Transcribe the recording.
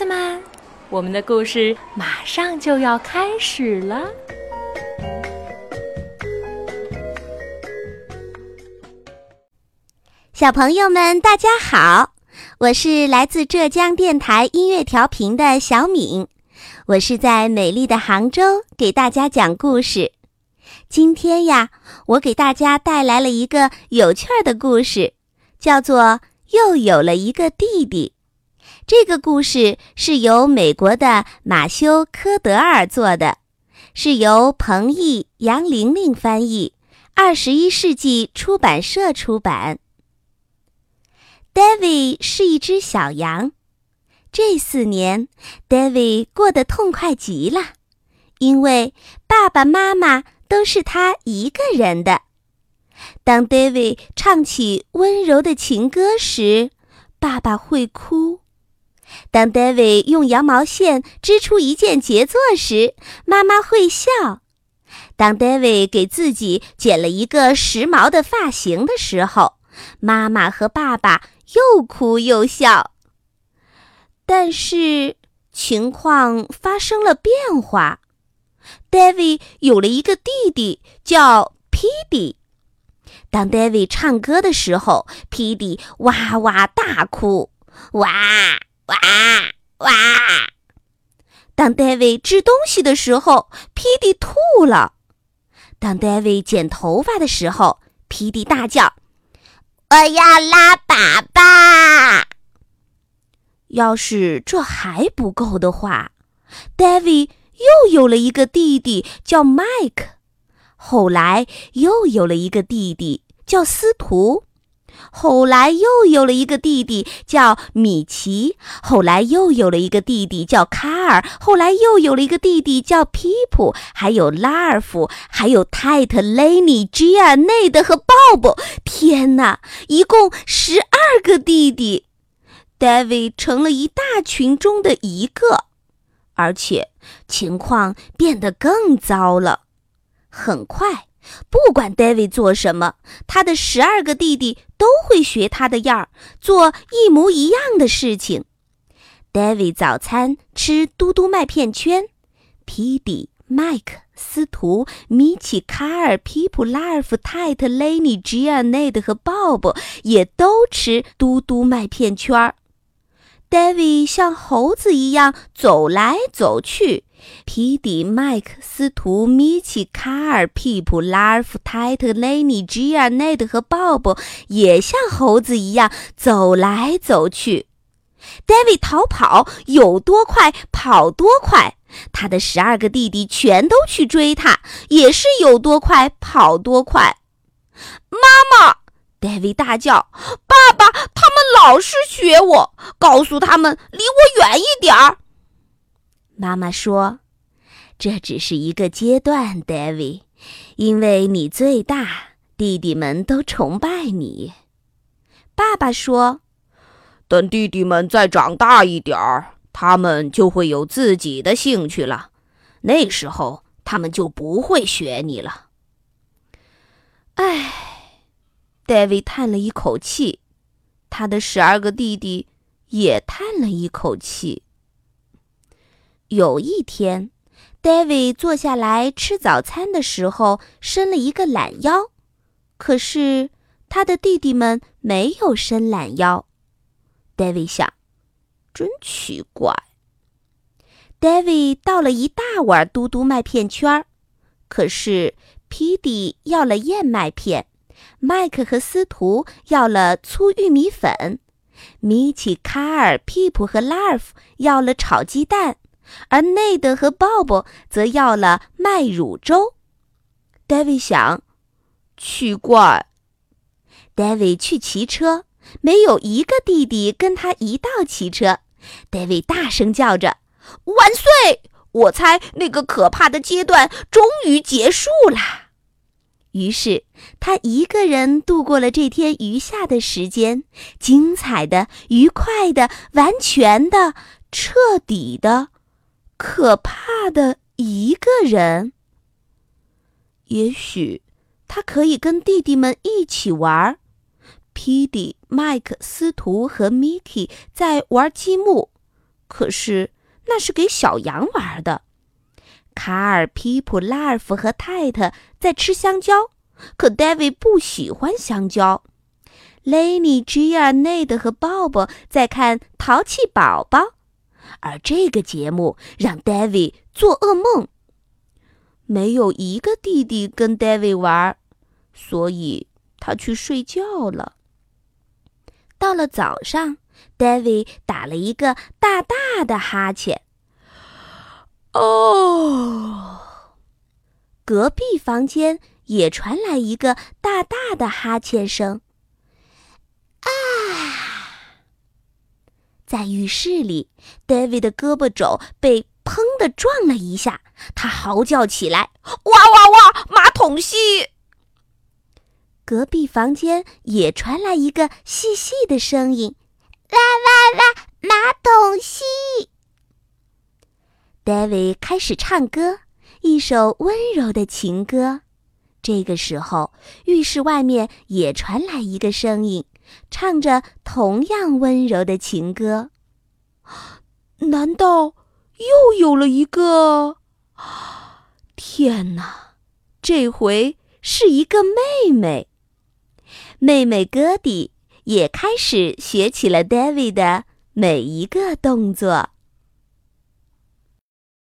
子们，我们的故事马上就要开始了。小朋友们，大家好，我是来自浙江电台音乐调频的小敏，我是在美丽的杭州给大家讲故事。今天呀，我给大家带来了一个有趣儿的故事，叫做《又有了一个弟弟》。这个故事是由美国的马修·科德尔做的，是由彭毅、杨玲玲翻译，二十一世纪出版社出版。David 是一只小羊，这四年，David 过得痛快极了，因为爸爸妈妈都是他一个人的。当 David 唱起温柔的情歌时，爸爸会哭；当 David 用羊毛线织出一件杰作时，妈妈会笑；当 David 给自己剪了一个时髦的发型的时候，妈妈和爸爸。又哭又笑。但是情况发生了变化，David 有了一个弟弟，叫 p d 当 David 唱歌的时候 p d 哇哇大哭，哇哇哇。当 David 吃东西的时候 p d 吐了。当 David 剪头发的时候 p d 大叫。我要拉粑粑。要是这还不够的话，David 又有了一个弟弟叫 Mike，后来又有了一个弟弟叫司徒。后来又有了一个弟弟叫米奇，后来又有了一个弟弟叫卡尔，后来又有了一个弟弟叫皮普，还有拉尔夫，还有泰特、雷尼、吉尔、内德和鲍勃。天哪，一共十二个弟弟，David 成了一大群中的一个，而且情况变得更糟了。很快。不管 David 做什么，他的十二个弟弟都会学他的样儿，做一模一样的事情。David 早餐吃嘟嘟麦片圈，皮迪、麦克、斯图、米奇、卡尔、皮普、拉尔夫、泰特、雷尼、吉尔、内德和鲍勃也都吃嘟嘟麦片圈儿。David 像猴子一样走来走去。皮迪、麦克斯、图、米奇、卡尔、皮普、拉尔夫、泰特、雷尼、吉尔、内德和鲍勃也像猴子一样走来走去。David 逃跑有多快跑多快，他的十二个弟弟全都去追他，也是有多快跑多快。妈妈，David 大叫：“爸爸，他们老是学我，告诉他们离我远一点儿。”妈妈说：“这只是一个阶段，David，因为你最大，弟弟们都崇拜你。”爸爸说：“等弟弟们再长大一点儿，他们就会有自己的兴趣了，那时候他们就不会学你了。”唉，David 叹了一口气，他的十二个弟弟也叹了一口气。有一天，David 坐下来吃早餐的时候伸了一个懒腰，可是他的弟弟们没有伸懒腰。David 想，真奇怪。David 倒了一大碗嘟嘟麦片圈儿，可是 p d 要了燕麦片，麦克和司徒要了粗玉米粉，米奇、卡尔、皮普和拉尔夫要了炒鸡蛋。而内德和鲍勃则要了麦乳粥。David 想，奇怪。David 去骑车，没有一个弟弟跟他一道骑车。戴维大声叫着：“万岁！我猜那个可怕的阶段终于结束了。”于是他一个人度过了这天余下的时间，精彩的、愉快的、完全的、彻底的。可怕的一个人。也许他可以跟弟弟们一起玩。皮迪、麦克斯图和米奇在玩积木，可是那是给小羊玩的。卡尔、皮普、拉尔夫和泰特在吃香蕉，可 David 不喜欢香蕉。雷尼、吉尔、内德和鲍勃在看《淘气宝宝》，而这个节目让 David 做噩梦。没有一个弟弟跟 David 玩，所以他去睡觉了。到了早上，David 打了一个大大的哈欠。哦，隔壁房间也传来一个大大的哈欠声。在浴室里，David 的胳膊肘被砰的撞了一下，他嚎叫起来：“哇哇哇！马桶戏！”隔壁房间也传来一个细细的声音：“哇哇哇！马桶戏！” David 开始唱歌，一首温柔的情歌。这个时候，浴室外面也传来一个声音，唱着同样温柔的情歌。难道又有了一个？天哪！这回是一个妹妹。妹妹戈迪也开始学起了 David 的每一个动作。